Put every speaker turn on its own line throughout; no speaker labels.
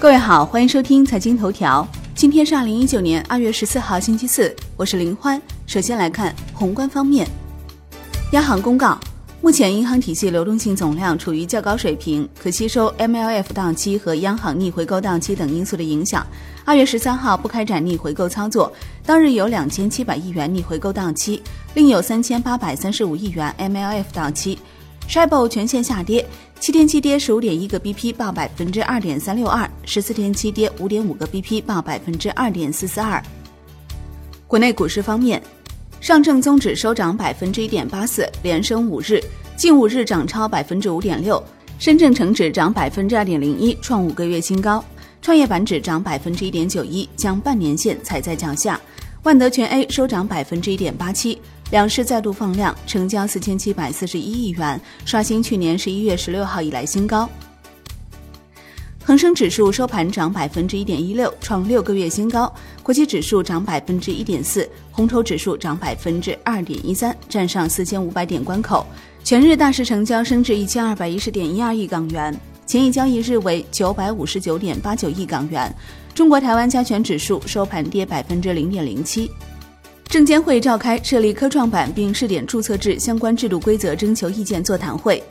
各位好，欢迎收听财经头条。今天是二零一九年二月十四号，星期四，我是林欢。首先来看宏观方面，央行公告，目前银行体系流动性总量处于较高水平，可吸收 MLF 档期和央行逆回购档期等因素的影响。二月十三号不开展逆回购操作，当日有两千七百亿元逆回购档期，另有三千八百三十五亿元 MLF 档期。S h i b o 全线下跌，七天期跌十五点一个 BP，报百分之二点三六二；十四天期跌五点五个 BP，报百分之二点四四二。国内股市方面，上证综指收涨百分之一点八四，连升五日，近五日涨超百分之五点六；深证成指涨百分之二点零一，创五个月新高；创业板指涨百分之一点九一，将半年线踩在脚下；万德全 A 收涨百分之一点八七。两市再度放量，成交四千七百四十一亿元，刷新去年十一月十六号以来新高。恒生指数收盘涨百分之一点一六，创六个月新高。国际指数涨百分之一点四，红筹指数涨百分之二点一三，站上四千五百点关口。全日大市成交升至一千二百一十点一二亿港元，前一交易日为九百五十九点八九亿港元。中国台湾加权指数收盘跌百分之零点零七。证监会召开设立科创板并试点注册制相关制度规则征求意见座谈会。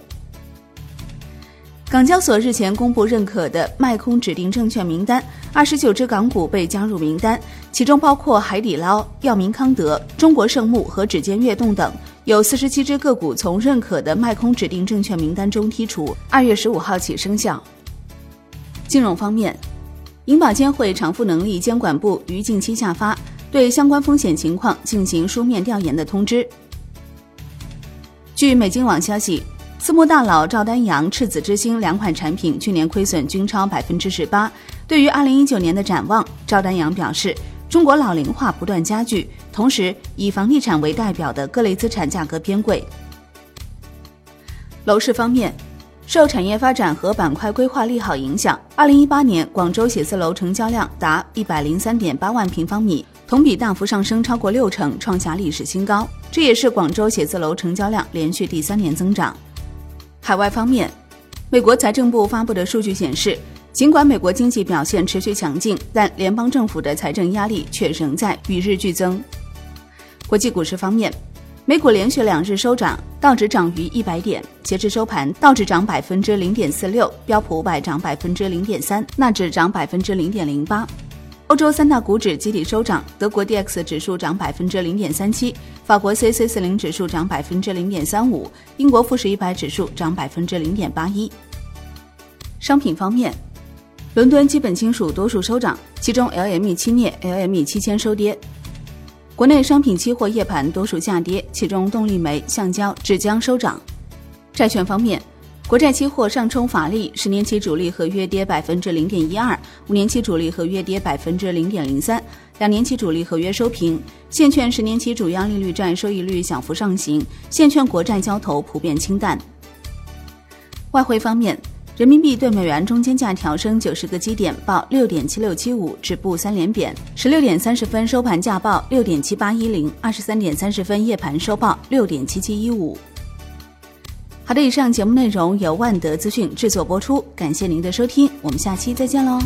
港交所日前公布认可的卖空指定证券名单，二十九只港股被加入名单，其中包括海底捞、药明康德、中国圣牧和指尖悦动等。有四十七只个股从认可的卖空指定证券名单中剔除，二月十五号起生效。金融方面，银保监会偿付能力监管部于近期下发。对相关风险情况进行书面调研的通知。据美金网消息，私募大佬赵丹阳、赤子之心两款产品去年亏损均超百分之十八。对于二零一九年的展望，赵丹阳表示，中国老龄化不断加剧，同时以房地产为代表的各类资产价格偏贵。楼市方面。受产业发展和板块规划利好影响，二零一八年广州写字楼成交量达一百零三点八万平方米，同比大幅上升超过六成，创下历史新高。这也是广州写字楼成交量连续第三年增长。海外方面，美国财政部发布的数据显示，尽管美国经济表现持续强劲，但联邦政府的财政压力却仍在与日俱增。国际股市方面。美股连续两日收涨，道指涨逾一百点，截至收盘，道指涨百分之零点四六，标普五百涨百分之零点三，纳指涨百分之零点零八。欧洲三大股指集体收涨，德国 D X 指数涨百分之零点三七，法国 C C 四零指数涨百分之零点三五，英国富时一百指数涨百分之零点八一。商品方面，伦敦基本金属多数收涨，其中 L M E 七镍、L M E 七千收跌。国内商品期货夜盘多数下跌，其中动力煤、橡胶、纸浆收涨。债券方面，国债期货上冲乏力，十年期主力合约跌百分之零点一二，五年期主力合约跌百分之零点零三，两年期主力合约收平。现券十年期主要利率债收益率小幅上行，现券国债交投普遍清淡。外汇方面。人民币对美元中间价调升九十个基点，报六点七六七五，止步三连贬。十六点三十分收盘价报六点七八一零，二十三点三十分夜盘收报六点七七一五。好的，以上节目内容由万德资讯制作播出，感谢您的收听，我们下期再见喽。